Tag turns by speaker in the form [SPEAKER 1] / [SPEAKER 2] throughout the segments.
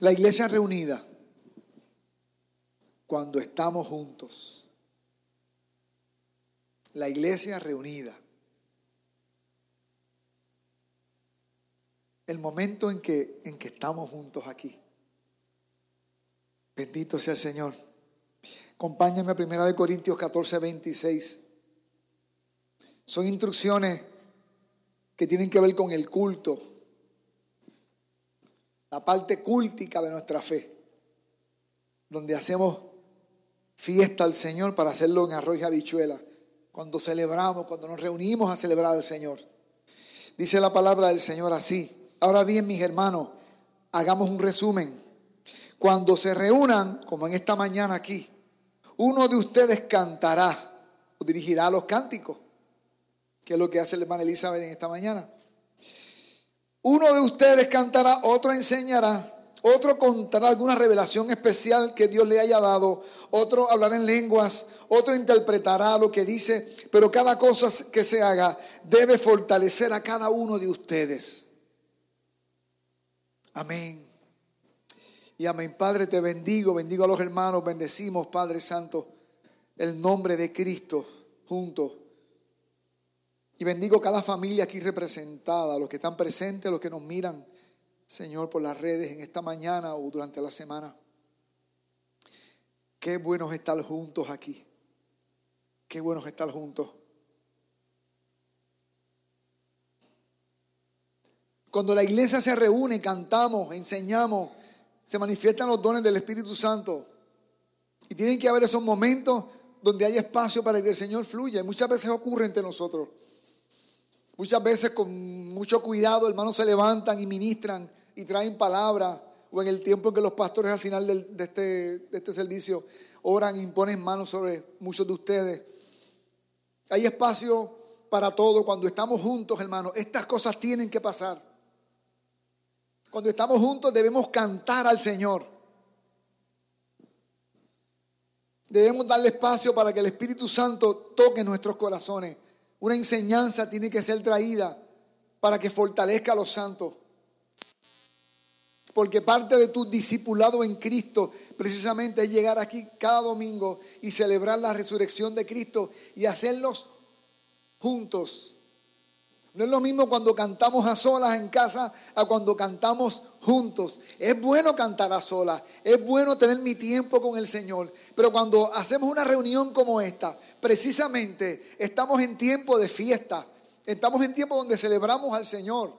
[SPEAKER 1] La iglesia reunida cuando estamos juntos. La iglesia reunida. El momento en que, en que estamos juntos aquí. Bendito sea el Señor. Acompáñenme a 1 Corintios 14, 26. Son instrucciones que tienen que ver con el culto, la parte cúltica de nuestra fe, donde hacemos fiesta al Señor para hacerlo en arroz y habichuela, cuando celebramos, cuando nos reunimos a celebrar al Señor. Dice la palabra del Señor así. Ahora bien, mis hermanos, hagamos un resumen. Cuando se reúnan, como en esta mañana aquí, uno de ustedes cantará o dirigirá los cánticos, que es lo que hace la hermana Elizabeth en esta mañana. Uno de ustedes cantará, otro enseñará, otro contará alguna revelación especial que Dios le haya dado, otro hablará en lenguas, otro interpretará lo que dice, pero cada cosa que se haga debe fortalecer a cada uno de ustedes. Amén. Y amén, Padre, te bendigo, bendigo a los hermanos, bendecimos, Padre Santo, el nombre de Cristo juntos. Y bendigo cada familia aquí representada, los que están presentes, los que nos miran, Señor, por las redes en esta mañana o durante la semana. Qué bueno estar juntos aquí. Qué bueno estar juntos. Cuando la iglesia se reúne, cantamos, enseñamos, se manifiestan los dones del Espíritu Santo. Y tienen que haber esos momentos donde hay espacio para que el Señor fluya. Y muchas veces ocurre entre nosotros. Muchas veces con mucho cuidado, hermanos se levantan y ministran y traen palabra. O en el tiempo en que los pastores al final de, este, de este servicio oran e imponen manos sobre muchos de ustedes. Hay espacio para todo cuando estamos juntos, hermanos. Estas cosas tienen que pasar. Cuando estamos juntos debemos cantar al Señor. Debemos darle espacio para que el Espíritu Santo toque nuestros corazones. Una enseñanza tiene que ser traída para que fortalezca a los santos. Porque parte de tu discipulado en Cristo precisamente es llegar aquí cada domingo y celebrar la resurrección de Cristo y hacerlos juntos. No es lo mismo cuando cantamos a solas en casa a cuando cantamos juntos. Es bueno cantar a solas, es bueno tener mi tiempo con el Señor, pero cuando hacemos una reunión como esta, precisamente estamos en tiempo de fiesta, estamos en tiempo donde celebramos al Señor,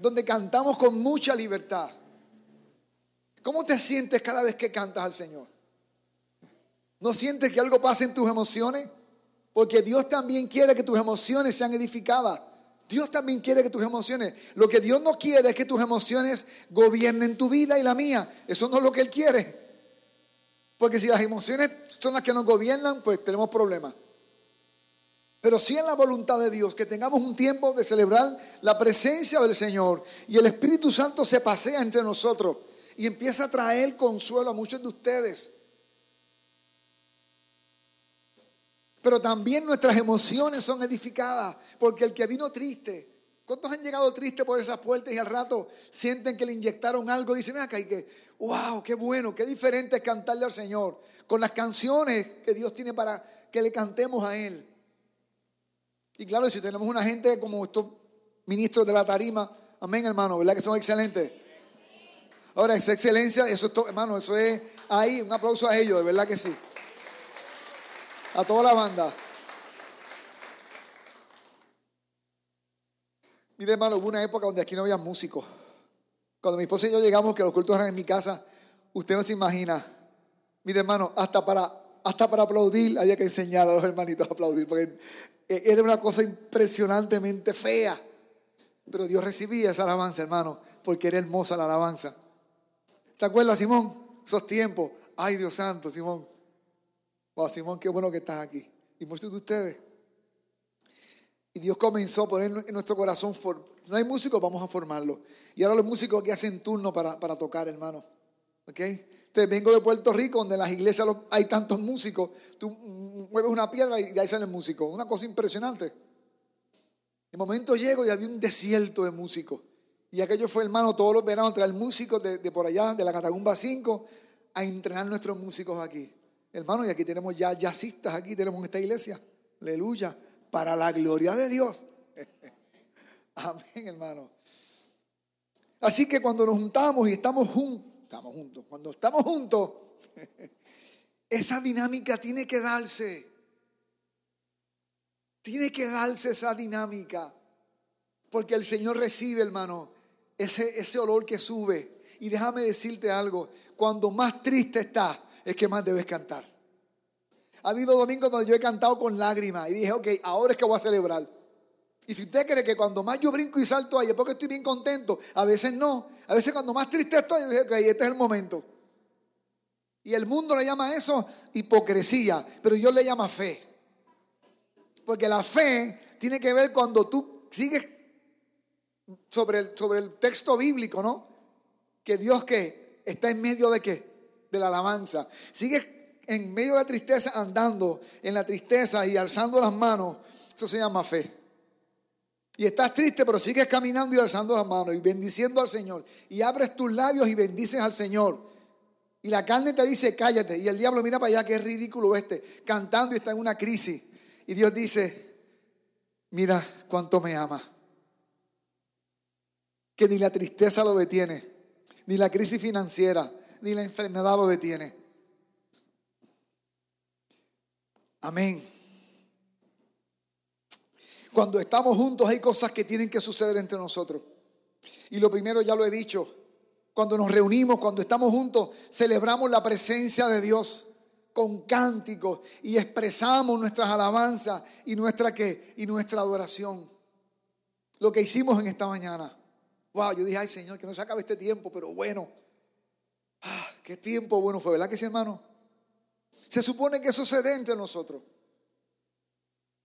[SPEAKER 1] donde cantamos con mucha libertad. ¿Cómo te sientes cada vez que cantas al Señor? ¿No sientes que algo pasa en tus emociones? Porque Dios también quiere que tus emociones sean edificadas. Dios también quiere que tus emociones, lo que Dios no quiere es que tus emociones gobiernen tu vida y la mía. Eso no es lo que Él quiere. Porque si las emociones son las que nos gobiernan, pues tenemos problemas. Pero si en la voluntad de Dios que tengamos un tiempo de celebrar la presencia del Señor y el Espíritu Santo se pasea entre nosotros y empieza a traer consuelo a muchos de ustedes. Pero también nuestras emociones son edificadas, porque el que vino triste, ¿cuántos han llegado tristes por esas puertas y al rato sienten que le inyectaron algo dicen, acá y que, wow, qué bueno, qué diferente es cantarle al Señor con las canciones que Dios tiene para que le cantemos a Él. Y claro, si tenemos una gente como estos ministros de la tarima, amén hermano, ¿verdad que son excelentes? Ahora, esa excelencia, eso es todo, hermano, eso es ahí, un aplauso a ellos, de verdad que sí. A toda la banda. Mire, hermano, hubo una época donde aquí no había músicos. Cuando mi esposa y yo llegamos, que los cultos eran en mi casa, usted no se imagina. Mire, hermano, hasta para, hasta para aplaudir había que enseñar a los hermanitos a aplaudir, porque era una cosa impresionantemente fea. Pero Dios recibía esa alabanza, hermano, porque era hermosa la alabanza. ¿Te acuerdas, Simón? Esos tiempos. Ay, Dios santo, Simón. Wow, Simón, qué bueno que estás aquí. Y muchos de ustedes. Y Dios comenzó a poner en nuestro corazón, no hay músicos, vamos a formarlo. Y ahora los músicos aquí hacen turno para, para tocar, hermano. ¿Ok? Entonces vengo de Puerto Rico, donde en las iglesias hay tantos músicos. Tú mueves una piedra y de ahí salen músicos. Una cosa impresionante. De momento llego y había un desierto de músicos. Y aquello fue, hermano, todos los veranos traer músicos de, de por allá, de la Catagumba 5, a entrenar nuestros músicos aquí. Hermano, y aquí tenemos ya jazzistas, aquí tenemos en esta iglesia. Aleluya. Para la gloria de Dios. Amén, hermano. Así que cuando nos juntamos y estamos juntos, estamos juntos, cuando estamos juntos, esa dinámica tiene que darse. Tiene que darse esa dinámica. Porque el Señor recibe, hermano, ese, ese olor que sube. Y déjame decirte algo, cuando más triste estás, es que más debes cantar. Ha habido domingos donde yo he cantado con lágrimas y dije, ok, ahora es que voy a celebrar. Y si usted cree que cuando más yo brinco y salto ahí es porque estoy bien contento, a veces no. A veces cuando más triste estoy, yo dije, ok, este es el momento. Y el mundo le llama eso hipocresía, pero yo le llamo fe. Porque la fe tiene que ver cuando tú sigues sobre el, sobre el texto bíblico, ¿no? Que Dios que está en medio de qué? De la alabanza. Sigues en medio de la tristeza andando en la tristeza y alzando las manos. Eso se llama fe. Y estás triste, pero sigues caminando y alzando las manos y bendiciendo al Señor. Y abres tus labios y bendices al Señor. Y la carne te dice, cállate. Y el diablo mira para allá, que es ridículo este, cantando y está en una crisis. Y Dios dice, mira cuánto me ama. Que ni la tristeza lo detiene, ni la crisis financiera, ni la enfermedad lo detiene. Amén. Cuando estamos juntos hay cosas que tienen que suceder entre nosotros. Y lo primero ya lo he dicho, cuando nos reunimos, cuando estamos juntos, celebramos la presencia de Dios con cánticos y expresamos nuestras alabanzas y nuestra qué y nuestra adoración. Lo que hicimos en esta mañana. Wow, yo dije, ay Señor, que no se acabe este tiempo, pero bueno. Qué tiempo bueno fue, ¿verdad que sí, hermano? Se supone que eso se dé entre nosotros.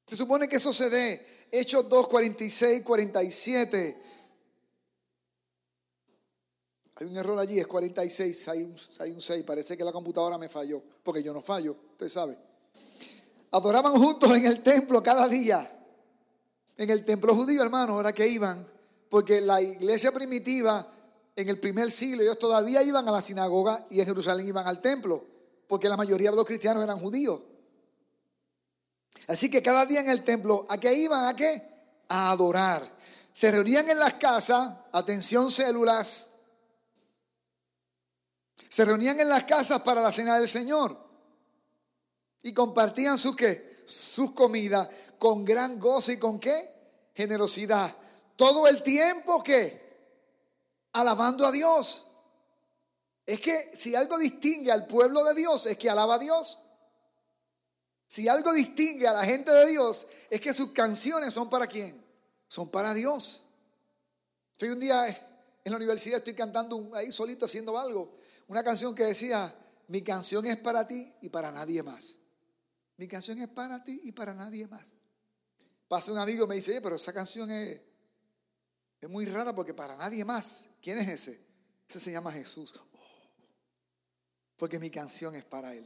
[SPEAKER 1] Se supone que eso se dé. Hechos 2, 46, 47. Hay un error allí, es 46, hay un, hay un 6. Parece que la computadora me falló, porque yo no fallo, usted sabe. Adoraban juntos en el templo cada día. En el templo judío, hermano, ahora que iban, porque la iglesia primitiva en el primer siglo, ellos todavía iban a la sinagoga y en Jerusalén iban al templo, porque la mayoría de los cristianos eran judíos. Así que cada día en el templo, ¿a qué iban? ¿A qué? A adorar. Se reunían en las casas, atención células, se reunían en las casas para la cena del Señor y compartían sus qué? Sus comidas con gran gozo y con qué? Generosidad. Todo el tiempo que alabando a Dios. Es que si algo distingue al pueblo de Dios es que alaba a Dios. Si algo distingue a la gente de Dios es que sus canciones son para quién? Son para Dios. Estoy un día en la universidad, estoy cantando ahí solito haciendo algo. Una canción que decía, mi canción es para ti y para nadie más. Mi canción es para ti y para nadie más. Pasa un amigo y me dice, Oye, pero esa canción es, es muy rara porque para nadie más. ¿Quién es ese? Ese se llama Jesús. Oh, porque mi canción es para Él.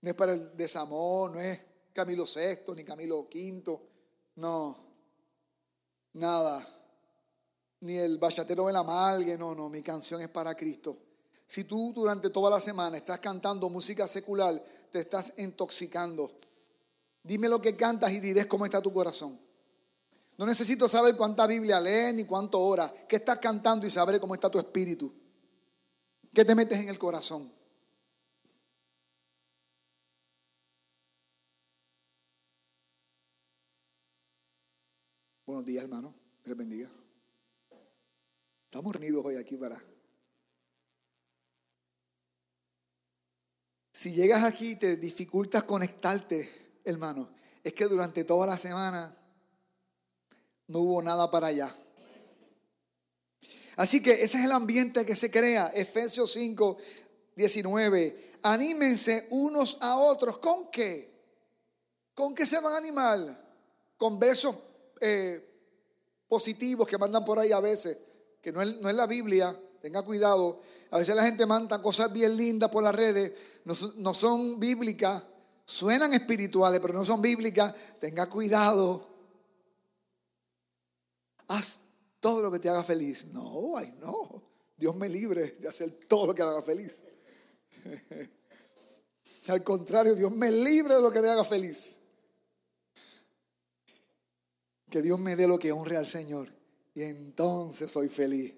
[SPEAKER 1] No es para el desamor, no es Camilo VI ni Camilo V. No, nada. Ni el bachatero de la malgue, no, no, mi canción es para Cristo. Si tú durante toda la semana estás cantando música secular, te estás intoxicando. Dime lo que cantas y diré cómo está tu corazón. No necesito saber cuánta Biblia lees ni cuánto ora. ¿Qué estás cantando y sabré cómo está tu espíritu? ¿Qué te metes en el corazón? Buenos días, hermano. Que les bendiga. Estamos reunidos hoy aquí para. Si llegas aquí y te dificultas conectarte, hermano, es que durante toda la semana no hubo nada para allá. Así que ese es el ambiente que se crea. Efesios 5, 19. Anímense unos a otros. ¿Con qué? ¿Con qué se van a animar? Con versos eh, positivos que mandan por ahí a veces, que no es, no es, la Biblia, tenga cuidado. A veces la gente manda cosas bien lindas por las redes, no, no son bíblicas, suenan espirituales, pero no son bíblicas. Tenga cuidado. Haz todo lo que te haga feliz. No, ay, no. Dios me libre de hacer todo lo que me haga feliz. Al contrario, Dios me libre de lo que me haga feliz. Que Dios me dé lo que honre al Señor. Y entonces soy feliz.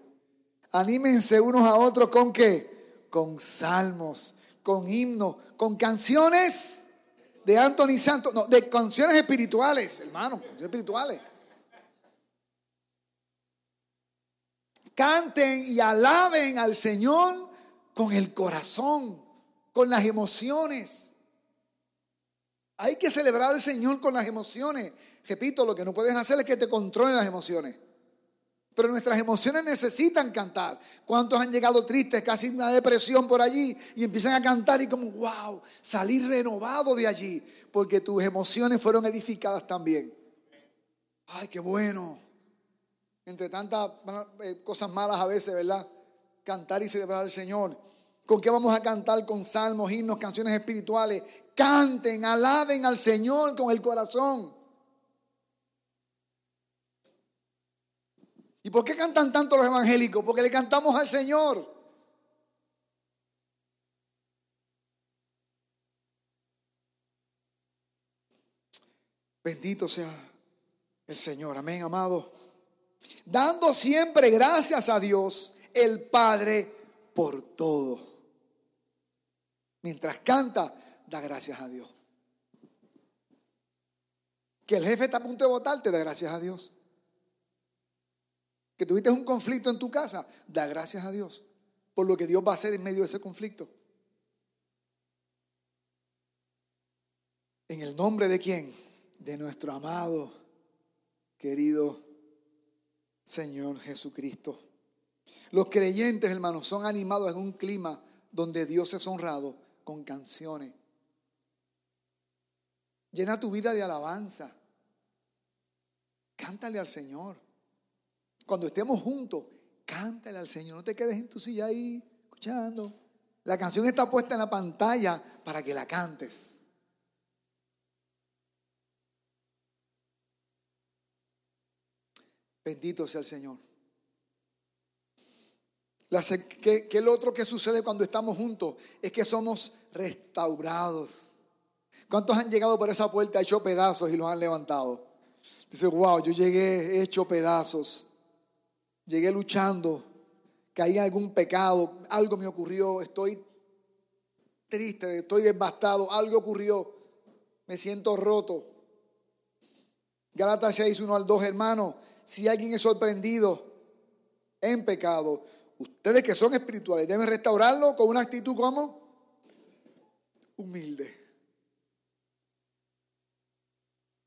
[SPEAKER 1] Anímense unos a otros con qué? Con salmos, con himnos, con canciones de Anthony Santos, no, de canciones espirituales, hermano, canciones espirituales. Canten y alaben al Señor con el corazón, con las emociones. Hay que celebrar al Señor con las emociones. Repito, lo que no puedes hacer es que te controlen las emociones. Pero nuestras emociones necesitan cantar. ¿Cuántos han llegado tristes, casi una depresión por allí, y empiezan a cantar y como, wow, salir renovado de allí, porque tus emociones fueron edificadas también. Ay, qué bueno. Entre tantas eh, cosas malas a veces, ¿verdad? Cantar y celebrar al Señor. ¿Con qué vamos a cantar? Con salmos, himnos, canciones espirituales. Canten, alaben al Señor con el corazón. ¿Y por qué cantan tanto los evangélicos? Porque le cantamos al Señor. Bendito sea el Señor. Amén, amado. Dando siempre gracias a Dios, el Padre, por todo. Mientras canta, da gracias a Dios. Que el jefe está a punto de votarte, da gracias a Dios que tuviste un conflicto en tu casa, da gracias a Dios por lo que Dios va a hacer en medio de ese conflicto. En el nombre de quién? De nuestro amado, querido Señor Jesucristo. Los creyentes, hermanos, son animados en un clima donde Dios es honrado con canciones. Llena tu vida de alabanza. Cántale al Señor. Cuando estemos juntos, cántale al Señor. No te quedes en tu silla ahí escuchando. La canción está puesta en la pantalla para que la cantes. Bendito sea el Señor. ¿Qué, es lo otro que sucede cuando estamos juntos? Es que somos restaurados. ¿Cuántos han llegado por esa puerta hecho pedazos y los han levantado? Dice, wow, yo llegué hecho pedazos llegué luchando, caí en algún pecado, algo me ocurrió, estoy triste, estoy devastado, algo ocurrió, me siento roto. Gálatas 6, 1 al 2, hermanos, si alguien es sorprendido en pecado, ustedes que son espirituales deben restaurarlo con una actitud como humilde.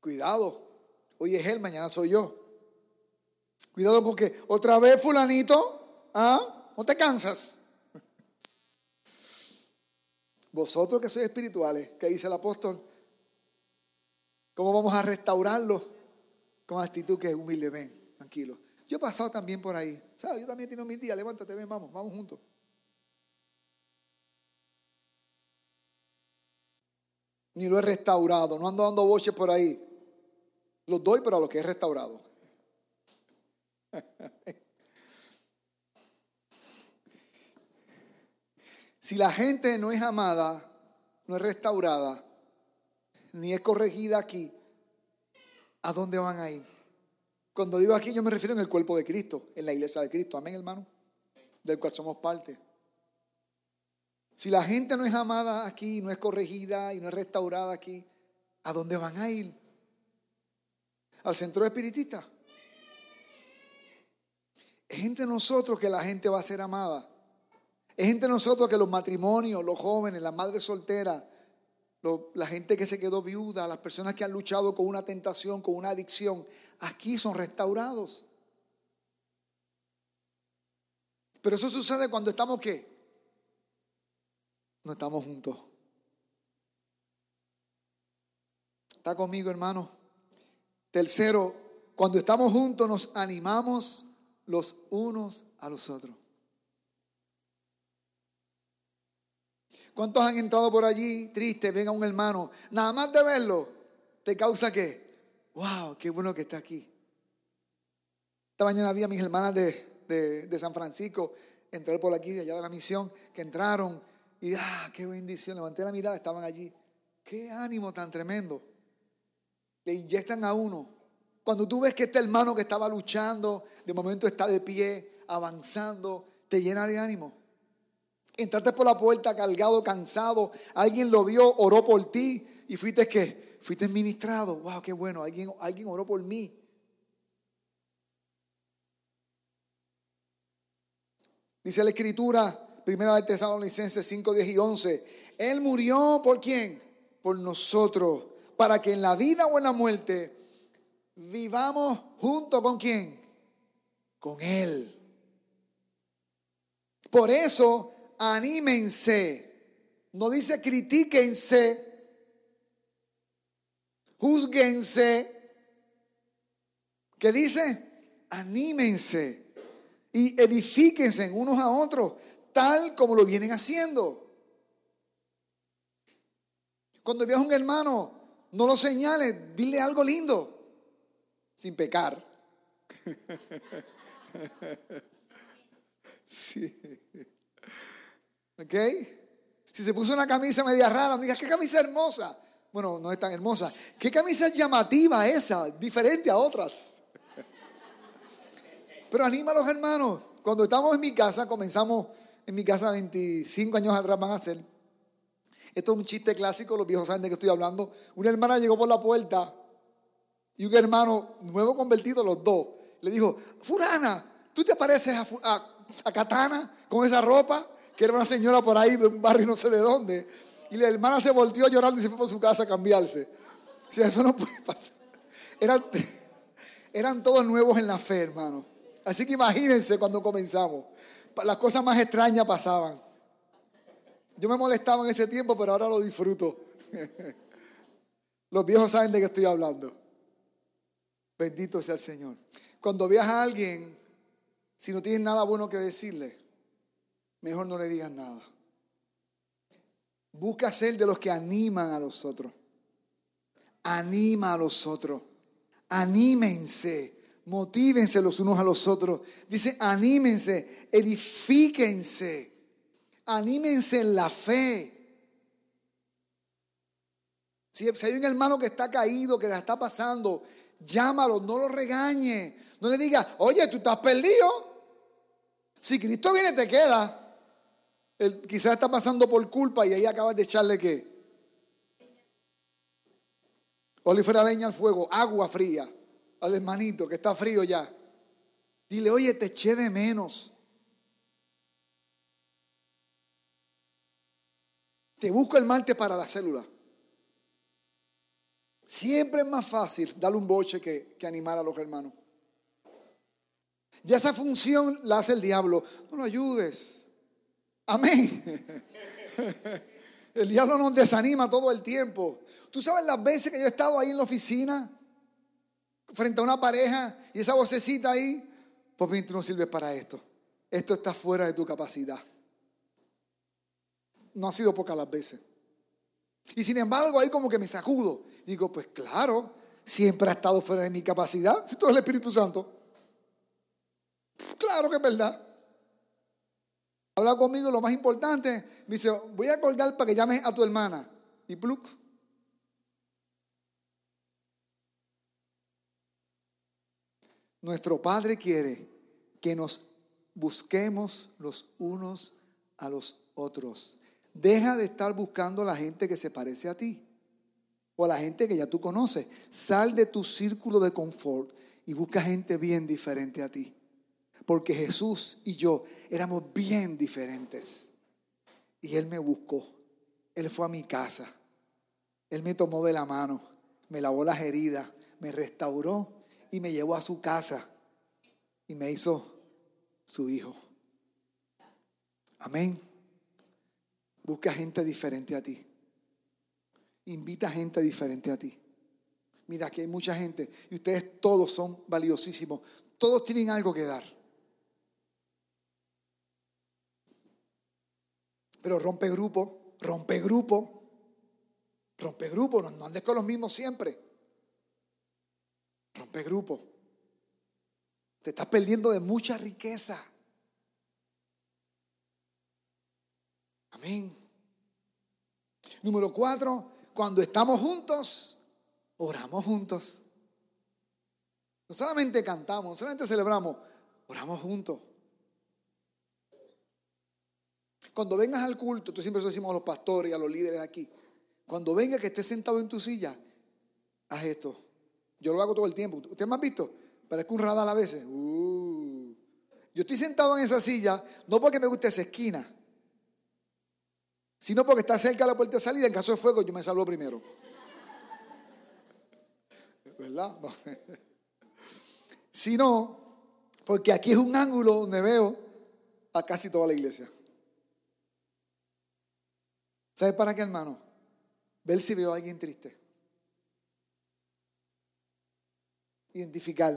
[SPEAKER 1] Cuidado, hoy es él, mañana soy yo. Cuidado porque otra vez fulanito, ¿ah? No te cansas. Vosotros que sois espirituales, ¿qué dice el apóstol? ¿Cómo vamos a restaurarlo? Con actitud que es humilde, ven, tranquilo. Yo he pasado también por ahí. ¿Sabes? Yo también tengo mis días. Levántate, ven, vamos, vamos juntos. Ni lo he restaurado. No ando dando boches por ahí. Los doy, pero a lo que he restaurado. Si la gente no es amada, no es restaurada, ni es corregida aquí, ¿a dónde van a ir? Cuando digo aquí, yo me refiero en el cuerpo de Cristo, en la iglesia de Cristo. Amén, hermano. Del cual somos parte. Si la gente no es amada aquí, no es corregida y no es restaurada aquí, ¿a dónde van a ir? ¿Al centro espiritista? Es entre nosotros que la gente va a ser amada. Es entre nosotros que los matrimonios, los jóvenes, las madres solteras, la gente que se quedó viuda, las personas que han luchado con una tentación, con una adicción, aquí son restaurados. Pero eso sucede cuando estamos qué? No estamos juntos. ¿Está conmigo, hermano? Tercero, cuando estamos juntos nos animamos los unos a los otros. ¿Cuántos han entrado por allí tristes? Venga un hermano. Nada más de verlo, ¿te causa qué? ¡Wow! ¡Qué bueno que está aquí! Esta mañana había mis hermanas de, de, San Francisco entrar por aquí, de allá de la misión, que entraron y, ah, qué bendición, levanté la mirada, estaban allí. Qué ánimo tan tremendo. Le inyectan a uno. Cuando tú ves que este hermano que estaba luchando, de momento está de pie, avanzando, te llena de ánimo. Entraste por la puerta cargado, cansado, alguien lo vio, oró por ti y fuiste que fuiste ministrado. Wow, qué bueno, alguien, alguien oró por mí. Dice la escritura, primera de Tesalonicenses 5, 10 y 11. Él murió por quién? Por nosotros, para que en la vida o en la muerte vivamos junto con quién? Con Él. Por eso, anímense. No dice critíquense, juzguense. ¿Qué dice? Anímense y edifíquense unos a otros, tal como lo vienen haciendo. Cuando veas a un hermano, no lo señales, dile algo lindo, sin pecar. sí. ¿Ok? Si se puso una camisa media rara, me digas, ¿qué camisa hermosa? Bueno, no es tan hermosa. ¿Qué camisa llamativa esa? Diferente a otras. Pero anima a los hermanos. Cuando estamos en mi casa, comenzamos en mi casa 25 años atrás van a ser. Esto es un chiste clásico, los viejos saben de qué estoy hablando. Una hermana llegó por la puerta y un hermano, nuevo convertido los dos, le dijo, Furana, ¿tú te pareces a, a, Katana con esa ropa? Que era una señora por ahí de un barrio no sé de dónde. Y la hermana se volteó llorando y se fue por su casa a cambiarse. O sea, eso no puede pasar. Eran, eran todos nuevos en la fe, hermano. Así que imagínense cuando comenzamos. Las cosas más extrañas pasaban. Yo me molestaba en ese tiempo, pero ahora lo disfruto. Los viejos saben de qué estoy hablando. Bendito sea el Señor. Cuando veas a alguien, si no tienes nada bueno que decirle, mejor no le digas nada. Busca ser de los que animan a los otros. Anima a los otros. Anímense. Motívense los unos a los otros. Dice, anímense, edifíquense, anímense en la fe. Si, hay un hermano que está caído, que la está pasando, llámalo, no lo regañe. No le diga, oye, tú estás perdido. Si Cristo viene, te queda. Él quizás está pasando por culpa y ahí acabas de echarle qué. Olífera leña al fuego, agua fría al hermanito que está frío ya. Dile, oye, te eché de menos. Te busco el martes para la célula. Siempre es más fácil darle un boche que, que animar a los hermanos. Ya esa función la hace el diablo. No lo ayudes. Amén. El diablo nos desanima todo el tiempo. Tú sabes las veces que yo he estado ahí en la oficina frente a una pareja y esa vocecita ahí, pues tú no sirves para esto. Esto está fuera de tu capacidad. No ha sido pocas las veces. Y sin embargo, ahí como que me sacudo. Digo, pues claro, siempre ha estado fuera de mi capacidad. Si todo es el Espíritu Santo. Claro que es verdad. Habla conmigo, lo más importante. Me dice, voy a colgar para que llames a tu hermana. Y pluk, Nuestro Padre quiere que nos busquemos los unos a los otros. Deja de estar buscando a la gente que se parece a ti o a la gente que ya tú conoces. Sal de tu círculo de confort y busca gente bien diferente a ti. Porque Jesús y yo éramos bien diferentes. Y Él me buscó. Él fue a mi casa. Él me tomó de la mano, me lavó las heridas, me restauró y me llevó a su casa y me hizo su hijo. Amén. Busca gente diferente a ti. Invita gente diferente a ti. Mira, aquí hay mucha gente y ustedes todos son valiosísimos. Todos tienen algo que dar. Pero rompe grupo, rompe grupo, rompe grupo, no andes con los mismos siempre. Rompe grupo. Te estás perdiendo de mucha riqueza. Amén. Número cuatro, cuando estamos juntos, oramos juntos. No solamente cantamos, no solamente celebramos, oramos juntos. Cuando vengas al culto, tú siempre decimos a los pastores y a los líderes aquí. Cuando venga que estés sentado en tu silla, haz esto. Yo lo hago todo el tiempo. ¿Usted me ha visto? Parezco un radar a veces. Uh. Yo estoy sentado en esa silla, no porque me guste esa esquina, sino porque está cerca de la puerta de salida. En caso de fuego, yo me salvo primero. ¿Verdad? No. Sino porque aquí es un ángulo donde veo a casi toda la iglesia. ¿Sabes para qué, hermano? Ver si veo a alguien triste. Identificar.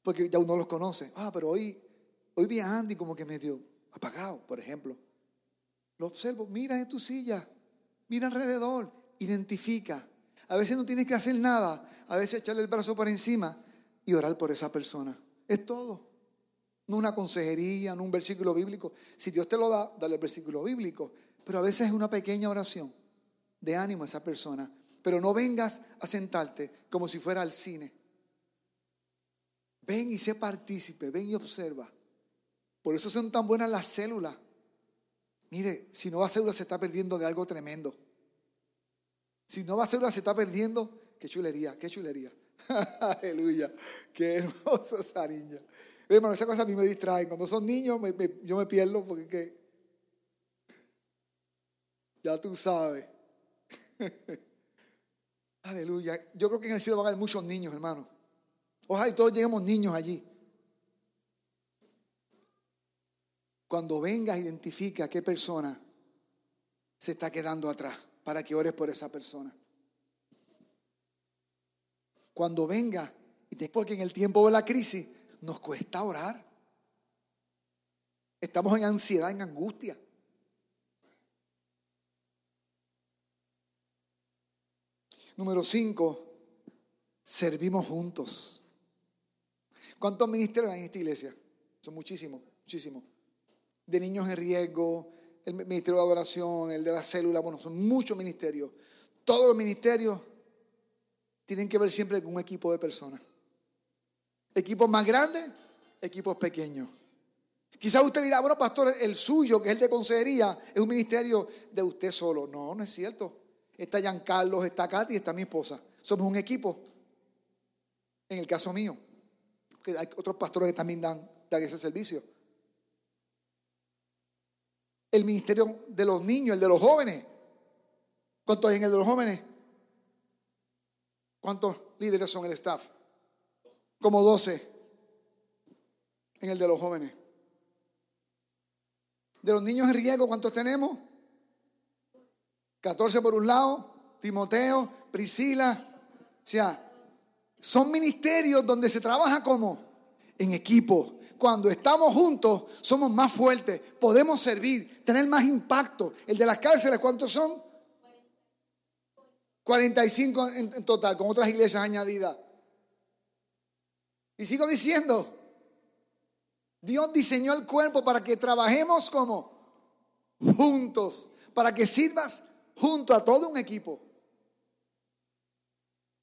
[SPEAKER 1] Porque ya uno los conoce. Ah, pero hoy, hoy vi a Andy como que medio apagado, por ejemplo. Lo observo, mira en tu silla, mira alrededor, identifica. A veces no tienes que hacer nada, a veces echarle el brazo por encima y orar por esa persona. Es todo. No una consejería, no un versículo bíblico. Si Dios te lo da, dale el versículo bíblico. Pero a veces es una pequeña oración de ánimo a esa persona. Pero no vengas a sentarte como si fuera al cine. Ven y sé partícipe, ven y observa. Por eso son tan buenas las células. Mire, si no va a célula se está perdiendo de algo tremendo. Si no va a célula se está perdiendo, qué chulería, qué chulería. Aleluya, qué hermosa esa niña. Hermano, esas cosas a mí me distraen. Cuando son niños yo me pierdo porque ya tú sabes. Aleluya. Yo creo que en el cielo van a haber muchos niños, hermano. Ojalá y todos lleguemos niños allí. Cuando vengas, identifica qué persona se está quedando atrás para que ores por esa persona. Cuando venga, porque en el tiempo de la crisis nos cuesta orar. Estamos en ansiedad, en angustia. Número cinco, servimos juntos. ¿Cuántos ministerios hay en esta iglesia? Son muchísimos, muchísimos. De niños en riesgo, el ministerio de adoración, el de la célula, bueno, son muchos ministerios. Todos los ministerios tienen que ver siempre con un equipo de personas. Equipos más grandes, equipos pequeños. Quizás usted dirá, bueno, pastor, el suyo, que es el de consejería, es un ministerio de usted solo. No, no es cierto está Giancarlo, está Katy está mi esposa. Somos un equipo. En el caso mío, que hay otros pastores que también dan, ese servicio. El ministerio de los niños, el de los jóvenes. ¿Cuántos hay en el de los jóvenes? ¿Cuántos líderes son el staff? Como 12 en el de los jóvenes. De los niños en riesgo, ¿cuántos tenemos? 14 por un lado, Timoteo, Priscila. O sea, son ministerios donde se trabaja como en equipo. Cuando estamos juntos, somos más fuertes, podemos servir, tener más impacto. El de las cárceles, ¿cuántos son? 45 en, en total, con otras iglesias añadidas. Y sigo diciendo, Dios diseñó el cuerpo para que trabajemos como juntos, para que sirvas junto a todo un equipo.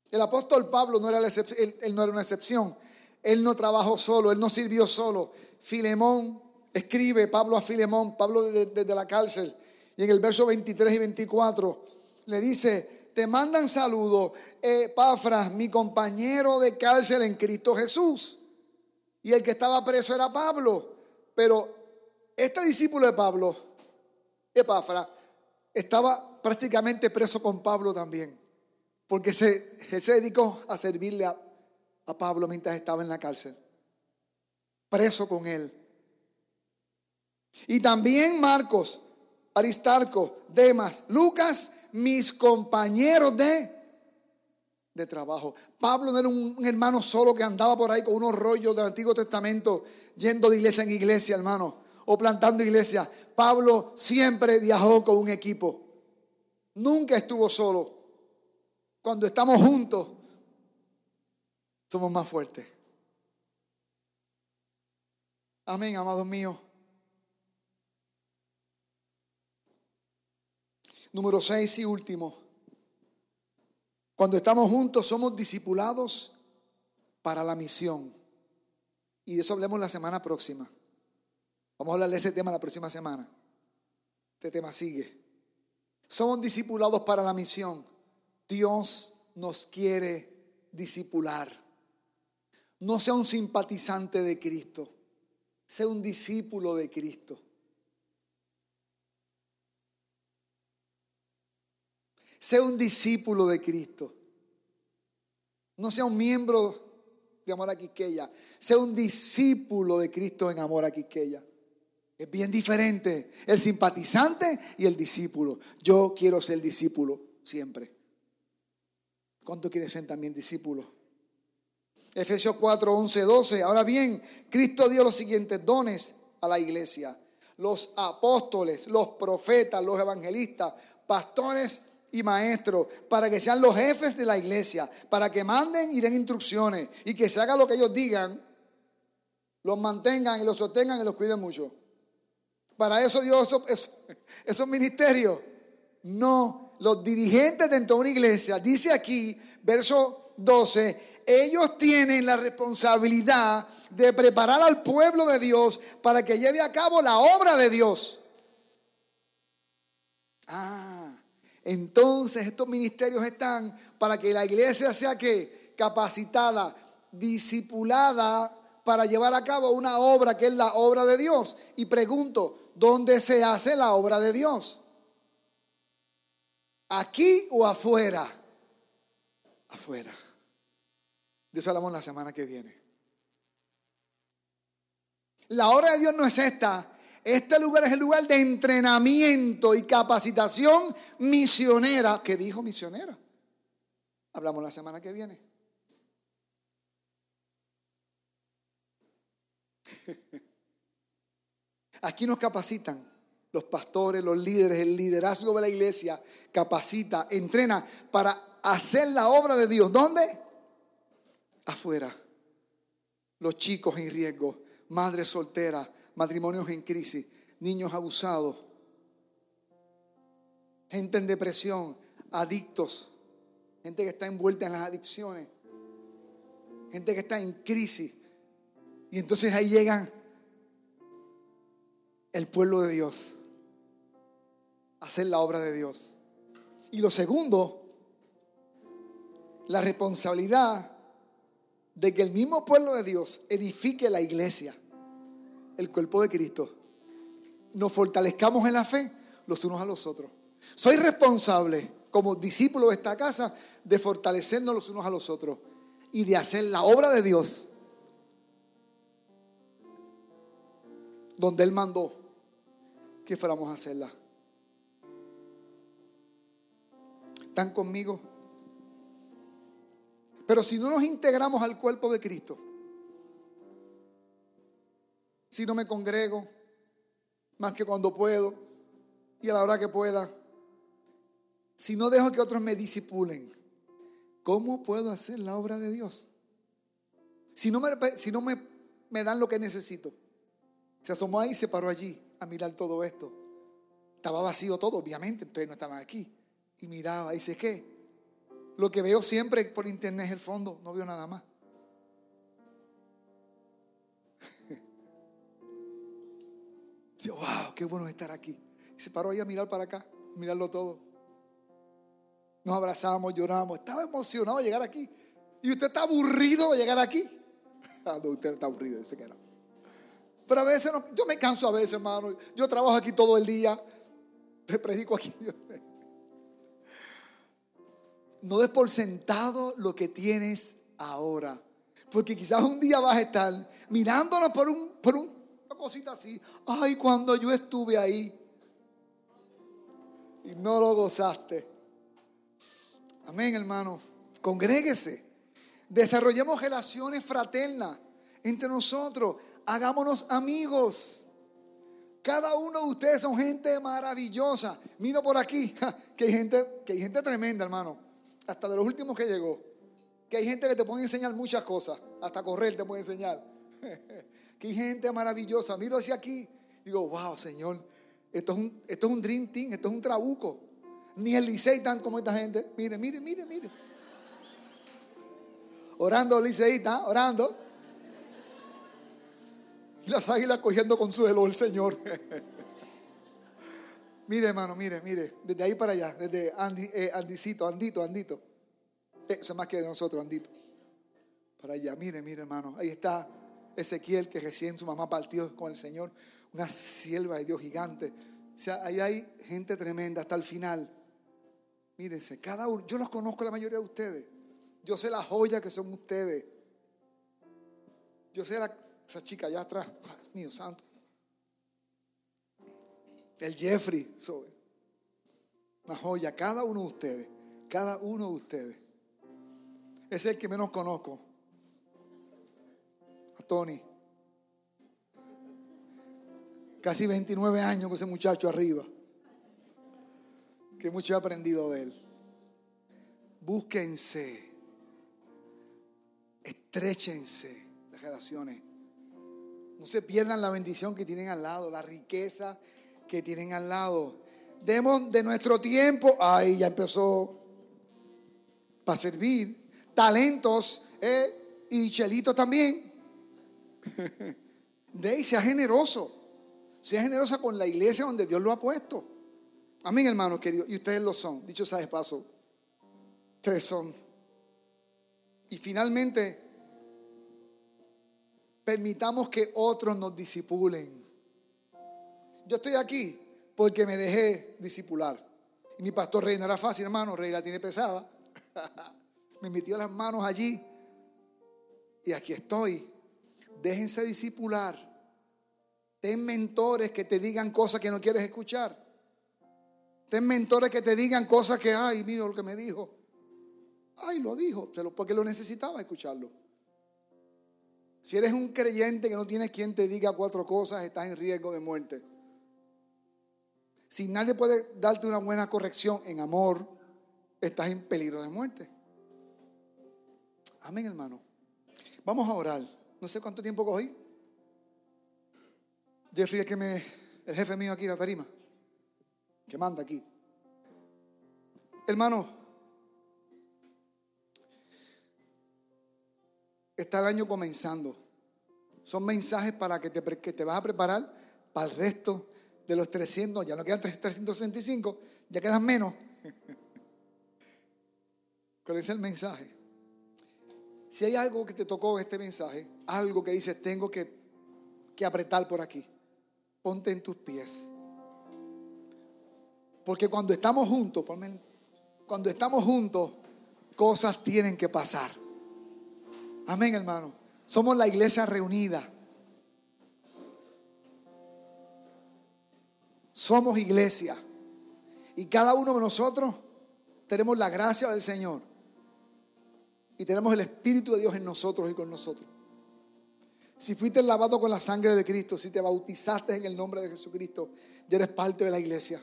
[SPEAKER 1] El apóstol Pablo no era, no era una excepción. Él no trabajó solo, él no sirvió solo. Filemón escribe, Pablo a Filemón, Pablo desde, la cárcel, y en el verso 23 y 24 le dice, te mandan saludos, Pafras, mi compañero de cárcel en Cristo Jesús. Y el que estaba preso era Pablo. Pero este discípulo de Pablo, Epafra, estaba prácticamente preso con Pablo también, porque se, se dedicó a servirle a, a Pablo mientras estaba en la cárcel, preso con él. Y también Marcos, Aristarco, Demas, Lucas, mis compañeros de, de trabajo. Pablo no era un, hermano solo que andaba por ahí con unos rollos del Antiguo Testamento, yendo de iglesia en iglesia, hermano, o plantando iglesia. Pablo siempre viajó con un equipo. Nunca estuvo solo. Cuando estamos juntos, somos más fuertes. Amén, amados míos. Número seis y último. Cuando estamos juntos somos discipulados para la misión. Y de eso hablemos la semana próxima. Vamos a hablar de ese tema la próxima semana. Este tema sigue. Somos discipulados para la misión. Dios nos quiere discipular. No sea un simpatizante de Cristo. Sea un discípulo de Cristo. Sea un discípulo de Cristo. No sea un miembro de amor a Quiqueya. Sea un discípulo de Cristo en amor a Quiqueya. Es bien diferente el simpatizante y el discípulo. Yo quiero ser discípulo siempre. ¿Cuánto quieres ser también discípulo? Efesios 4, 11, 12. Ahora bien, Cristo dio los siguientes dones a la iglesia. Los apóstoles, los profetas, los evangelistas, pastores y maestros, para que sean los jefes de la iglesia, para que manden y den instrucciones y que se haga lo que ellos digan, los mantengan y los sostengan y los cuiden mucho. Para eso Dios esos, ministerios. No, los dirigentes dentro de una iglesia, dice aquí, verso 12, ellos tienen la responsabilidad de preparar al pueblo de Dios para que lleve a cabo la obra de Dios. Ah, entonces estos ministerios están para que la iglesia sea que capacitada, discipulada para llevar a cabo una obra que es la obra de Dios. Y pregunto, ¿Dónde se hace la obra de Dios? ¿Aquí o afuera? Afuera. De eso hablamos la semana que viene. La obra de Dios no es esta. Este lugar es el lugar de entrenamiento y capacitación misionera. ¿Qué dijo misionera? Hablamos la semana que viene. Aquí nos capacitan los pastores, los líderes, el liderazgo de la iglesia capacita, entrena para hacer la obra de Dios. ¿Dónde? Afuera. Los chicos en riesgo, madres solteras, matrimonios en crisis, niños abusados, gente en depresión, adictos, gente que está envuelta en las adicciones, gente que está en crisis. Y entonces ahí llegan el pueblo de Dios. Hacer la obra de Dios. Y lo segundo, la responsabilidad de que el mismo pueblo de Dios edifique la iglesia, el cuerpo de Cristo. Nos fortalezcamos en la fe los unos a los otros. Soy responsable como discípulo de esta casa de fortalecernos los unos a los otros y de hacer la obra de Dios donde Él mandó que fuéramos a hacerla. ¿Están conmigo? Pero si no nos integramos al cuerpo de Cristo, si no me congrego más que cuando puedo y a la hora que pueda, si no dejo que otros me disipulen, ¿cómo puedo hacer la obra de Dios? Si no me, si no me, me dan lo que necesito. Se asomó ahí y se paró allí a mirar todo esto. Estaba vacío todo, obviamente, entonces no estaban aquí. Y miraba, y dice, ¿qué? Lo que veo siempre por internet es el fondo, no veo nada más. Dice, wow, qué bueno estar aquí. Y se paró ahí a mirar para acá, mirarlo todo. Nos abrazamos, lloramos. Estaba emocionado de llegar aquí. Y usted está aburrido de llegar aquí. Ah, no, usted está aburrido, dice que no. Pero a veces yo me canso a veces, hermano. Yo trabajo aquí todo el día. Te predico aquí. No des por sentado lo que tienes ahora. Porque quizás un día vas a estar mirándonos por, un, por una cosita así. Ay, cuando yo estuve ahí. Y no lo gozaste. Amén, hermano. Congréguese. Desarrollemos relaciones fraternas entre nosotros hagámonos amigos. Cada uno de ustedes son gente maravillosa. Miro por aquí, que hay gente, que hay gente tremenda, hermano. Hasta de los últimos que llegó. Que hay gente que te puede enseñar muchas cosas. Hasta correr te puede enseñar. Qué gente maravillosa. Miro hacia aquí. Digo, wow, Señor, esto es un, esto es un dream team, esto es un trabuco. Ni el Licey tan como esta gente. Mire, mire, mire, mire. Orando Liceíta, orando. Las águilas cogiendo consuelo el Señor. mire, hermano, mire, mire. Desde ahí para allá, desde eh, Andicito, Andito, Andito. Eso más que de nosotros, Andito. Para allá, mire, mire, hermano. Ahí está Ezequiel, que recién su mamá partió con el Señor. Una sierva de Dios gigante. O sea, ahí hay gente tremenda hasta el final. Mírense, cada uno, yo los conozco la mayoría de ustedes. Yo sé la joya que son ustedes. Yo sé la, esa chica allá atrás. Dios mío santo. El Jeffrey. Una joya. Cada uno de ustedes. Cada uno de ustedes. Es el que menos conozco. A Tony. Casi 29 años con ese muchacho arriba. Que mucho he aprendido de él. Búsquense estrechense las relaciones. No se pierdan la bendición que tienen al lado, la riqueza que tienen al lado. Demos de nuestro tiempo, ahí ya empezó para servir, talentos eh, y chelitos también. De sea generoso, sea generosa con la iglesia donde Dios lo ha puesto. Amén, hermanos queridos, y ustedes lo son, dicho sea de paso, ustedes son. Y finalmente, permitamos que otros nos disipulen. Yo estoy aquí porque me dejé disipular. Y mi pastor Rey no era fácil, hermano. Rey la tiene pesada. me metió las manos allí. Y aquí estoy. Déjense disipular. Ten mentores que te digan cosas que no quieres escuchar. Ten mentores que te digan cosas que, ay, mira lo que me dijo. Ay, lo dijo, porque lo necesitaba escucharlo. Si eres un creyente que no tienes quien te diga cuatro cosas, estás en riesgo de muerte. Si nadie puede darte una buena corrección en amor, estás en peligro de muerte. Amén, hermano. Vamos a orar. No sé cuánto tiempo cogí. Jeffrey es que me, el jefe mío aquí la tarima, que manda aquí. Hermano, está el año comenzando. Son mensajes para que te, que te vas a preparar para el resto de los 300. Ya no quedan 365, ya quedan menos. ¿Cuál es el mensaje? Si hay algo que te tocó este mensaje, algo que dices, tengo que, que apretar por aquí, ponte en tus pies. Porque cuando estamos juntos, cuando estamos juntos, cosas tienen que pasar. Amén, hermano. Somos la iglesia reunida. Somos iglesia. Y cada uno de nosotros tenemos la gracia del Señor. Y tenemos el Espíritu de Dios en nosotros y con nosotros. Si fuiste lavado con la sangre de Cristo, si te bautizaste en el nombre de Jesucristo, ya eres parte de la iglesia.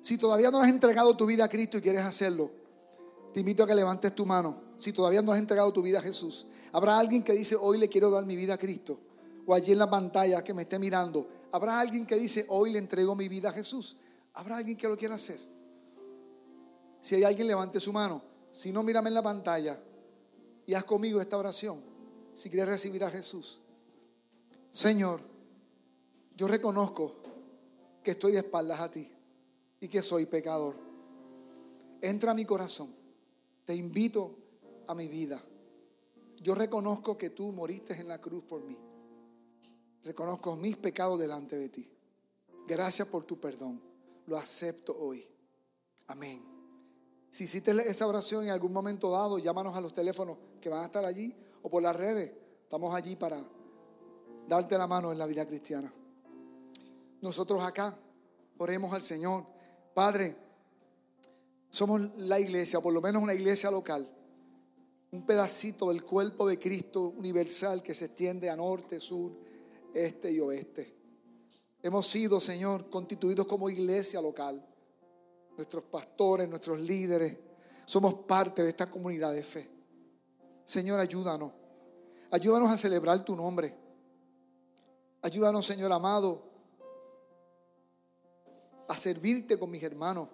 [SPEAKER 1] Si todavía no has entregado tu vida a Cristo y quieres hacerlo, te invito a que levantes tu mano si todavía no has entregado tu vida a Jesús. Habrá alguien que dice, hoy le quiero dar mi vida a Cristo. O allí en la pantalla que me esté mirando. Habrá alguien que dice, hoy le entrego mi vida a Jesús. Habrá alguien que lo quiera hacer. Si hay alguien, levante su mano. Si no, mírame en la pantalla y haz conmigo esta oración. Si quieres recibir a Jesús. Señor, yo reconozco que estoy de espaldas a ti y que soy pecador. Entra a mi corazón. Te invito a mi vida. Yo reconozco que tú moriste en la cruz por mí. Reconozco mis pecados delante de ti. Gracias por tu perdón. Lo acepto hoy. Amén. Si hiciste esta oración en algún momento dado, llámanos a los teléfonos que van a estar allí o por las redes. Estamos allí para darte la mano en la vida cristiana. Nosotros acá oremos al Señor. Padre, somos la iglesia, por lo menos una iglesia local un pedacito del cuerpo de Cristo universal que se extiende a norte, sur, este y oeste. Hemos sido, Señor, constituidos como iglesia local. Nuestros pastores, nuestros líderes, somos parte de esta comunidad de fe. Señor, ayúdanos. Ayúdanos a celebrar tu nombre. Ayúdanos, Señor amado, a servirte con mis hermanos.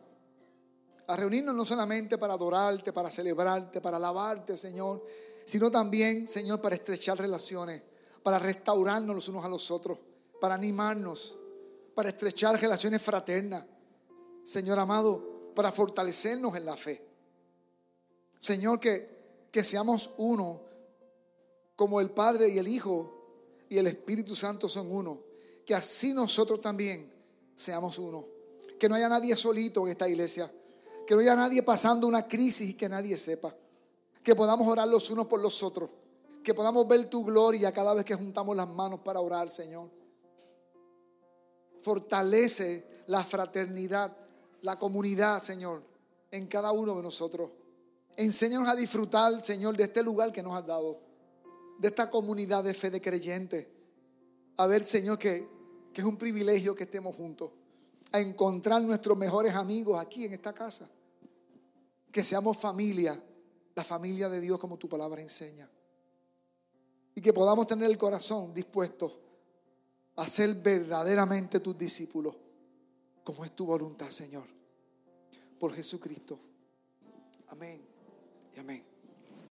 [SPEAKER 1] A reunirnos no solamente para adorarte, para celebrarte, para alabarte, Señor, sino también, Señor, para estrechar relaciones, para restaurarnos los unos a los otros, para animarnos, para estrechar relaciones fraternas. Señor amado, para fortalecernos en la fe. Señor, que, que seamos uno, como el Padre y el Hijo y el Espíritu Santo son uno. Que así nosotros también seamos uno. Que no haya nadie solito en esta iglesia. Que no haya nadie pasando una crisis y que nadie sepa. Que podamos orar los unos por los otros. Que podamos ver tu gloria cada vez que juntamos las manos para orar, Señor. Fortalece la fraternidad, la comunidad, Señor, en cada uno de nosotros. Enséñanos a disfrutar, Señor, de este lugar que nos has dado, de esta comunidad de fe de creyentes. A ver, Señor, que, que es un privilegio que estemos juntos, a encontrar nuestros mejores amigos aquí en esta casa. Que seamos familia, la familia de Dios como tu palabra enseña. Y que podamos tener el corazón dispuesto a ser verdaderamente tus discípulos, como es tu voluntad, Señor. Por Jesucristo. Amén y amén.